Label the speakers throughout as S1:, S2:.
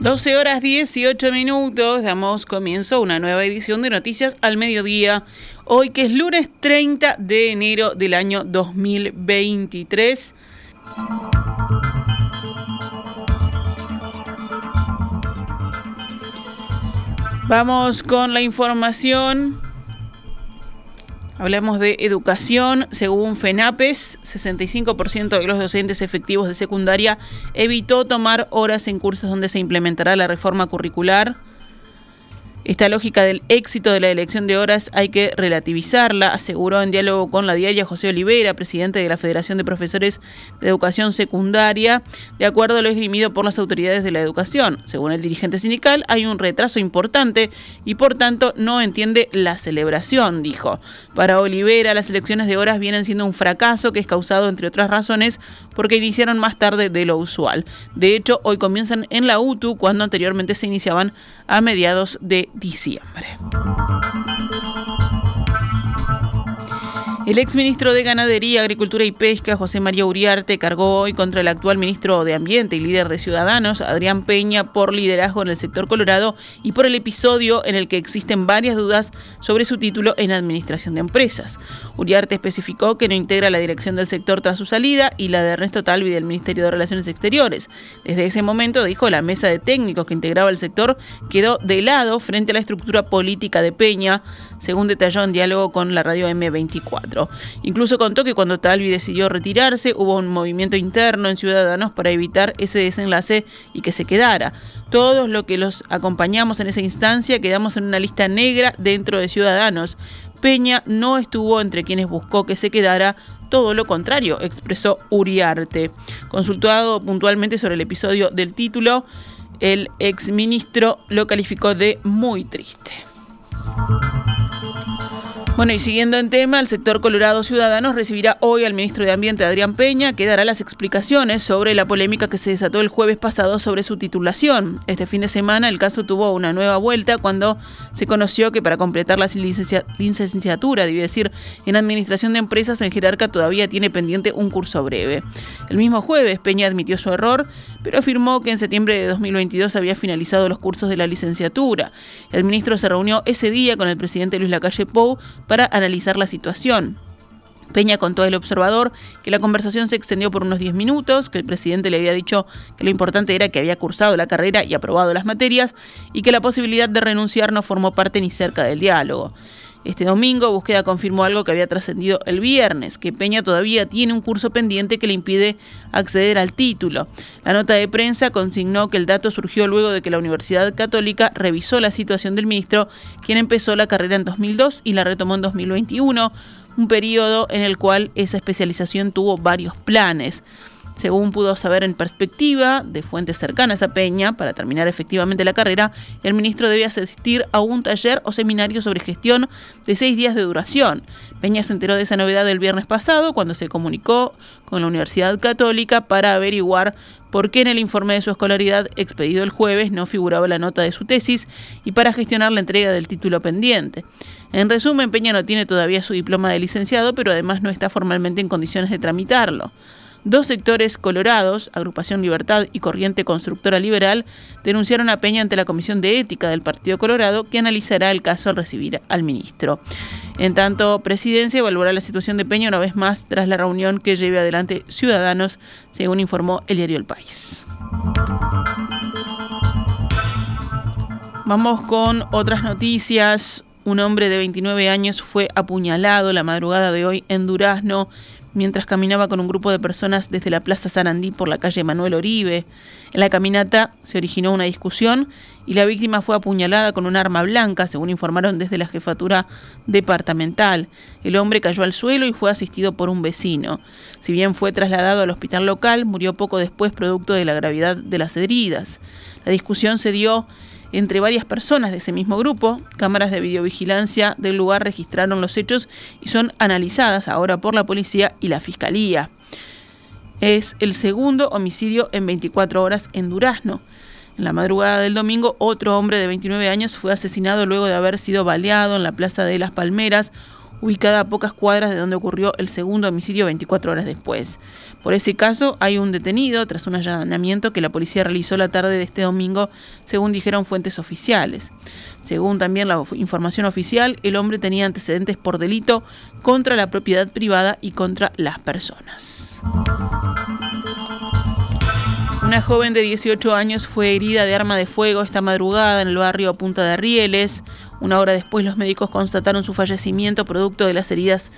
S1: 12 horas 18 minutos, damos comienzo a una nueva edición de Noticias al Mediodía, hoy que es lunes 30 de enero del año 2023. Vamos con la información. Hablamos de educación. Según FENAPES, 65% de los docentes efectivos de secundaria evitó tomar horas en cursos donde se implementará la reforma curricular. Esta lógica del éxito de la elección de horas hay que relativizarla, aseguró en diálogo con la diaria José Olivera, presidente de la Federación de Profesores de Educación Secundaria, de acuerdo a lo esgrimido por las autoridades de la educación. Según el dirigente sindical, hay un retraso importante y por tanto no entiende la celebración, dijo. Para Olivera, las elecciones de horas vienen siendo un fracaso que es causado, entre otras razones, porque iniciaron más tarde de lo usual. De hecho, hoy comienzan en la UTU cuando anteriormente se iniciaban a mediados de diciembre. El exministro de Ganadería, Agricultura y Pesca, José María Uriarte, cargó hoy contra el actual ministro de Ambiente y líder de Ciudadanos, Adrián Peña, por liderazgo en el sector colorado y por el episodio en el que existen varias dudas sobre su título en Administración de Empresas. Uriarte especificó que no integra la dirección del sector tras su salida y la de Ernesto Talvi del Ministerio de Relaciones Exteriores. Desde ese momento, dijo, la mesa de técnicos que integraba el sector quedó de lado frente a la estructura política de Peña, según detalló en diálogo con la radio M24. Incluso contó que cuando Talvi decidió retirarse hubo un movimiento interno en Ciudadanos para evitar ese desenlace y que se quedara. Todos los que los acompañamos en esa instancia quedamos en una lista negra dentro de Ciudadanos. Peña no estuvo entre quienes buscó que se quedara, todo lo contrario, expresó Uriarte. Consultado puntualmente sobre el episodio del título, el exministro lo calificó de muy triste. Bueno, y siguiendo en tema, el sector Colorado Ciudadanos recibirá hoy al ministro de Ambiente, Adrián Peña, que dará las explicaciones sobre la polémica que se desató el jueves pasado sobre su titulación. Este fin de semana el caso tuvo una nueva vuelta cuando se conoció que para completar la licenciatura, debe decir, en Administración de Empresas en Jerarca todavía tiene pendiente un curso breve. El mismo jueves, Peña admitió su error, pero afirmó que en septiembre de 2022 había finalizado los cursos de la licenciatura. El ministro se reunió ese día con el presidente Luis Lacalle Pou para analizar la situación. Peña contó al observador que la conversación se extendió por unos 10 minutos, que el presidente le había dicho que lo importante era que había cursado la carrera y aprobado las materias y que la posibilidad de renunciar no formó parte ni cerca del diálogo. Este domingo, Búsqueda confirmó algo que había trascendido el viernes, que Peña todavía tiene un curso pendiente que le impide acceder al título. La nota de prensa consignó que el dato surgió luego de que la Universidad Católica revisó la situación del ministro, quien empezó la carrera en 2002 y la retomó en 2021, un periodo en el cual esa especialización tuvo varios planes. Según pudo saber en perspectiva de fuentes cercanas a Peña, para terminar efectivamente la carrera, el ministro debía asistir a un taller o seminario sobre gestión de seis días de duración. Peña se enteró de esa novedad el viernes pasado cuando se comunicó con la Universidad Católica para averiguar por qué en el informe de su escolaridad expedido el jueves no figuraba la nota de su tesis y para gestionar la entrega del título pendiente. En resumen, Peña no tiene todavía su diploma de licenciado, pero además no está formalmente en condiciones de tramitarlo. Dos sectores colorados, Agrupación Libertad y Corriente Constructora Liberal, denunciaron a Peña ante la Comisión de Ética del Partido Colorado, que analizará el caso al recibir al ministro. En tanto, Presidencia evaluará la situación de Peña una vez más tras la reunión que lleve adelante Ciudadanos, según informó el diario El País. Vamos con otras noticias. Un hombre de 29 años fue apuñalado la madrugada de hoy en Durazno mientras caminaba con un grupo de personas desde la Plaza Sarandí por la calle Manuel Oribe. En la caminata se originó una discusión y la víctima fue apuñalada con un arma blanca, según informaron desde la jefatura departamental. El hombre cayó al suelo y fue asistido por un vecino. Si bien fue trasladado al hospital local, murió poco después producto de la gravedad de las heridas. La discusión se dio entre varias personas de ese mismo grupo. Cámaras de videovigilancia del lugar registraron los hechos y son analizadas ahora por la policía y la fiscalía. Es el segundo homicidio en 24 horas en Durazno. En la madrugada del domingo, otro hombre de 29 años fue asesinado luego de haber sido baleado en la Plaza de las Palmeras ubicada a pocas cuadras de donde ocurrió el segundo homicidio 24 horas después. Por ese caso hay un detenido tras un allanamiento que la policía realizó la tarde de este domingo, según dijeron fuentes oficiales. Según también la información oficial, el hombre tenía antecedentes por delito contra la propiedad privada y contra las personas. Una joven de 18 años fue herida de arma de fuego esta madrugada en el barrio Punta de Rieles. Una hora después los médicos constataron su fallecimiento producto de las heridas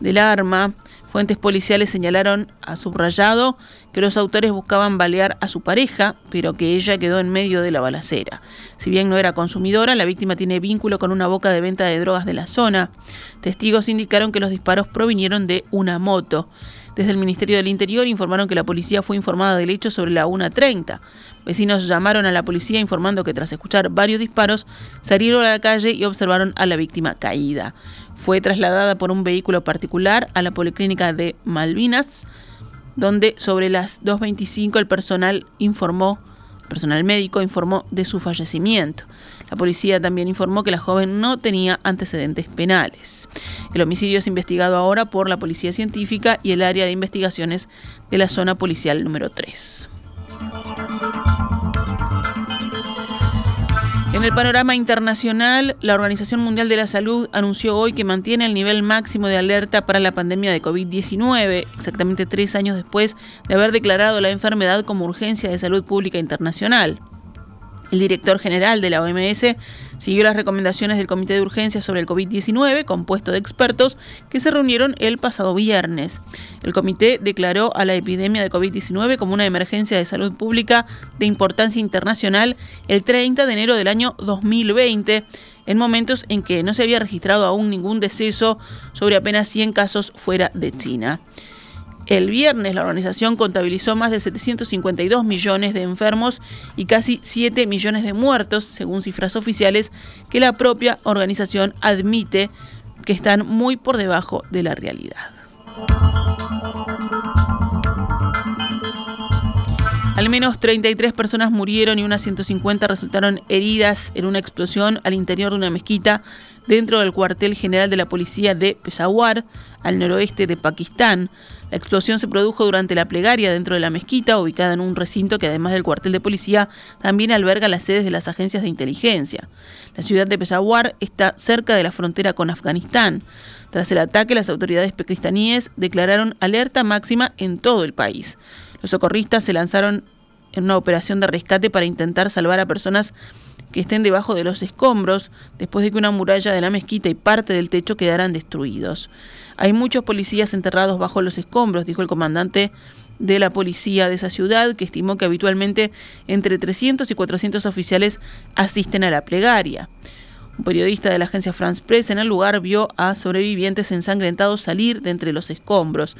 S1: del arma. Fuentes policiales señalaron a subrayado que los autores buscaban balear a su pareja, pero que ella quedó en medio de la balacera. Si bien no era consumidora, la víctima tiene vínculo con una boca de venta de drogas de la zona. Testigos indicaron que los disparos provinieron de una moto. Desde el Ministerio del Interior informaron que la policía fue informada del hecho sobre la 1.30. Vecinos llamaron a la policía informando que tras escuchar varios disparos salieron a la calle y observaron a la víctima caída. Fue trasladada por un vehículo particular a la Policlínica de Malvinas, donde sobre las 2.25 el personal informó personal médico informó de su fallecimiento. La policía también informó que la joven no tenía antecedentes penales. El homicidio es investigado ahora por la Policía Científica y el área de investigaciones de la zona policial número 3. En el panorama internacional, la Organización Mundial de la Salud anunció hoy que mantiene el nivel máximo de alerta para la pandemia de COVID-19, exactamente tres años después de haber declarado la enfermedad como urgencia de salud pública internacional. El director general de la OMS siguió las recomendaciones del Comité de Urgencia sobre el COVID-19, compuesto de expertos que se reunieron el pasado viernes. El comité declaró a la epidemia de COVID-19 como una emergencia de salud pública de importancia internacional el 30 de enero del año 2020, en momentos en que no se había registrado aún ningún deceso sobre apenas 100 casos fuera de China. El viernes la organización contabilizó más de 752 millones de enfermos y casi 7 millones de muertos, según cifras oficiales que la propia organización admite que están muy por debajo de la realidad. Al menos 33 personas murieron y unas 150 resultaron heridas en una explosión al interior de una mezquita dentro del cuartel general de la policía de Peshawar, al noroeste de Pakistán. La explosión se produjo durante la plegaria dentro de la mezquita, ubicada en un recinto que además del cuartel de policía también alberga las sedes de las agencias de inteligencia. La ciudad de Peshawar está cerca de la frontera con Afganistán. Tras el ataque, las autoridades pakistaníes declararon alerta máxima en todo el país. Los socorristas se lanzaron en una operación de rescate para intentar salvar a personas que estén debajo de los escombros después de que una muralla de la mezquita y parte del techo quedaran destruidos. Hay muchos policías enterrados bajo los escombros, dijo el comandante de la policía de esa ciudad, que estimó que habitualmente entre 300 y 400 oficiales asisten a la plegaria. Un periodista de la agencia France Press en el lugar vio a sobrevivientes ensangrentados salir de entre los escombros.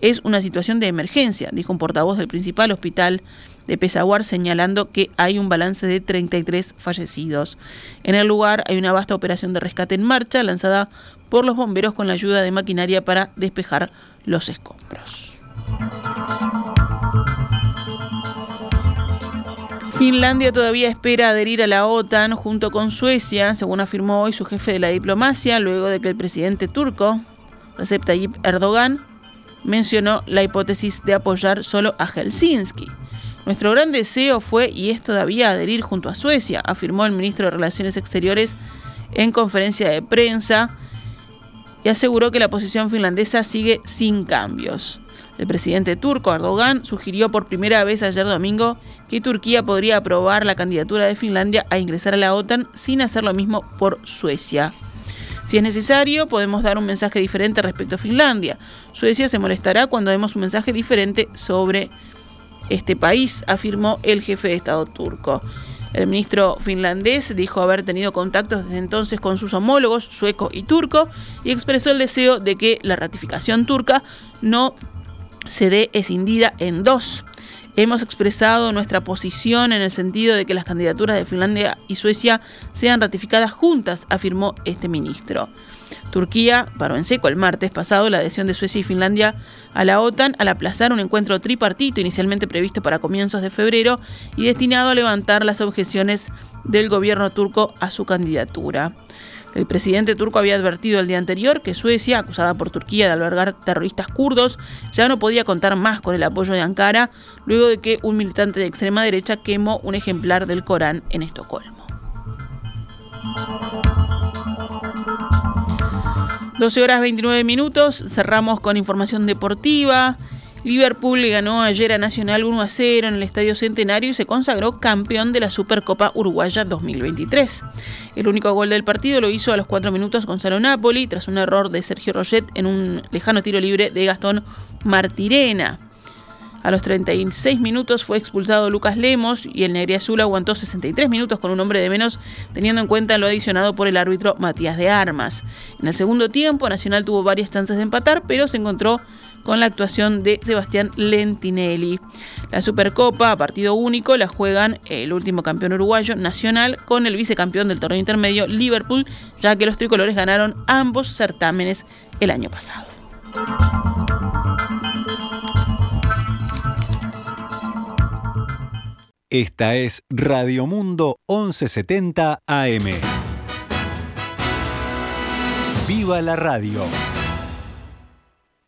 S1: Es una situación de emergencia, dijo un portavoz del principal hospital de Pesaguar señalando que hay un balance de 33 fallecidos. En el lugar hay una vasta operación de rescate en marcha lanzada por los bomberos con la ayuda de maquinaria para despejar los escombros. Finlandia todavía espera adherir a la OTAN junto con Suecia, según afirmó hoy su jefe de la diplomacia, luego de que el presidente turco, Recep Tayyip Erdogan, mencionó la hipótesis de apoyar solo a Helsinki. Nuestro gran deseo fue y es todavía adherir junto a Suecia, afirmó el ministro de Relaciones Exteriores en conferencia de prensa y aseguró que la posición finlandesa sigue sin cambios. El presidente turco Erdogan sugirió por primera vez ayer domingo que Turquía podría aprobar la candidatura de Finlandia a ingresar a la OTAN sin hacer lo mismo por Suecia. Si es necesario, podemos dar un mensaje diferente respecto a Finlandia. Suecia se molestará cuando demos un mensaje diferente sobre este país, afirmó el jefe de Estado turco. El ministro finlandés dijo haber tenido contactos desde entonces con sus homólogos sueco y turco y expresó el deseo de que la ratificación turca no se dé escindida en dos. Hemos expresado nuestra posición en el sentido de que las candidaturas de Finlandia y Suecia sean ratificadas juntas, afirmó este ministro. Turquía paró en seco el martes pasado la adhesión de Suecia y Finlandia a la OTAN al aplazar un encuentro tripartito inicialmente previsto para comienzos de febrero y destinado a levantar las objeciones del gobierno turco a su candidatura. El presidente turco había advertido el día anterior que Suecia, acusada por Turquía de albergar terroristas kurdos, ya no podía contar más con el apoyo de Ankara luego de que un militante de extrema derecha quemó un ejemplar del Corán en Estocolmo. 12 horas 29 minutos, cerramos con información deportiva. Liverpool le ganó ayer a Nacional 1 a 0 en el Estadio Centenario y se consagró campeón de la Supercopa Uruguaya 2023. El único gol del partido lo hizo a los 4 minutos Gonzalo Napoli tras un error de Sergio Roget en un lejano tiro libre de Gastón Martirena. A los 36 minutos fue expulsado Lucas Lemos y el Negri Azul aguantó 63 minutos con un hombre de menos, teniendo en cuenta lo adicionado por el árbitro Matías de Armas. En el segundo tiempo, Nacional tuvo varias chances de empatar, pero se encontró con la actuación de Sebastián Lentinelli. La Supercopa, partido único, la juegan el último campeón uruguayo, Nacional, con el vicecampeón del torneo intermedio, Liverpool, ya que los tricolores ganaron ambos certámenes el año pasado.
S2: Esta es Radio Mundo 1170 AM. ¡Viva la radio!